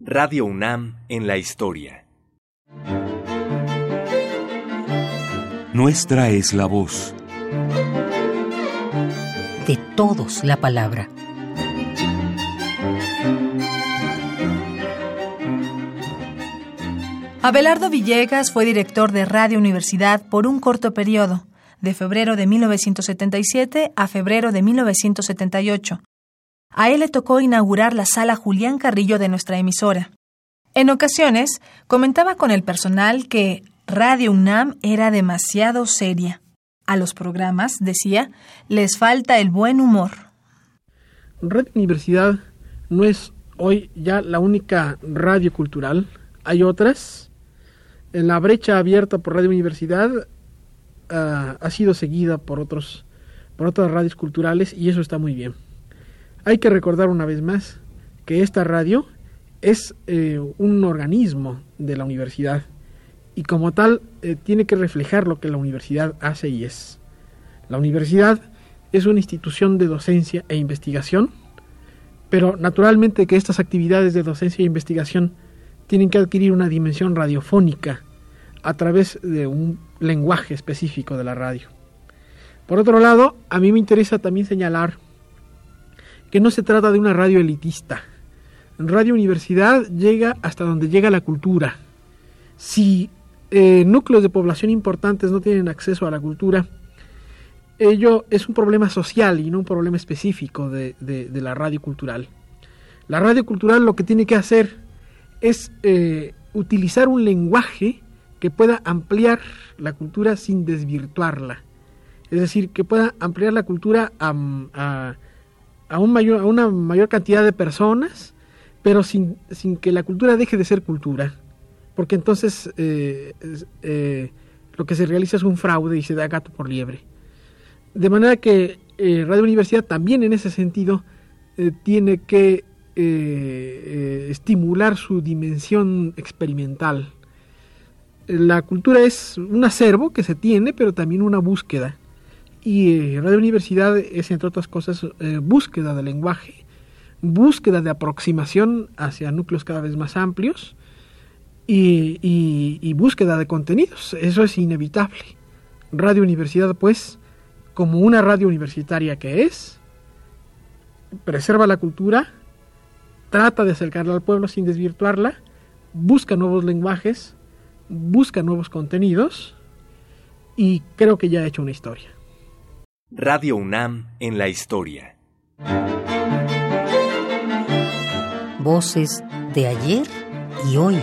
Radio UNAM en la historia. Nuestra es la voz. De todos la palabra. Abelardo Villegas fue director de Radio Universidad por un corto periodo, de febrero de 1977 a febrero de 1978. A él le tocó inaugurar la sala Julián Carrillo de nuestra emisora. En ocasiones, comentaba con el personal que Radio UNAM era demasiado seria. A los programas, decía, les falta el buen humor. Radio Universidad no es hoy ya la única radio cultural. Hay otras. En la brecha abierta por Radio Universidad uh, ha sido seguida por otros por otras radios culturales y eso está muy bien. Hay que recordar una vez más que esta radio es eh, un organismo de la universidad y como tal eh, tiene que reflejar lo que la universidad hace y es. La universidad es una institución de docencia e investigación, pero naturalmente que estas actividades de docencia e investigación tienen que adquirir una dimensión radiofónica a través de un lenguaje específico de la radio. Por otro lado, a mí me interesa también señalar que no se trata de una radio elitista. Radio Universidad llega hasta donde llega la cultura. Si eh, núcleos de población importantes no tienen acceso a la cultura, ello es un problema social y no un problema específico de, de, la radio cultural. La radio cultural lo que tiene que hacer es eh, utilizar un lenguaje que pueda ampliar la cultura sin desvirtuarla. Es decir, que pueda ampliar la cultura a a, un mayor, a una mayor cantidad de personas, pero sin, sin, que la cultura deje de ser cultura. Porque entonces eh, eh, lo que se realiza es un fraude y se da gato por liebre. De manera que eh, Radio Universidad también en ese sentido tiene que estimular su dimensión experimental. La cultura es un acervo que se tiene, pero también una búsqueda y Radio Universidad es, entre otras cosas, eh, búsqueda de lenguaje, búsqueda de aproximación hacia núcleos cada vez más amplios y, y, y, búsqueda de contenidos. Eso es inevitable. Radio Universidad, pues, como una radio universitaria que es, preserva la cultura, trata de acercarla al pueblo sin desvirtuarla, busca nuevos lenguajes, busca nuevos contenidos y creo que ya ha hecho una historia. Radio UNAM en la historia. Voces de ayer y hoy.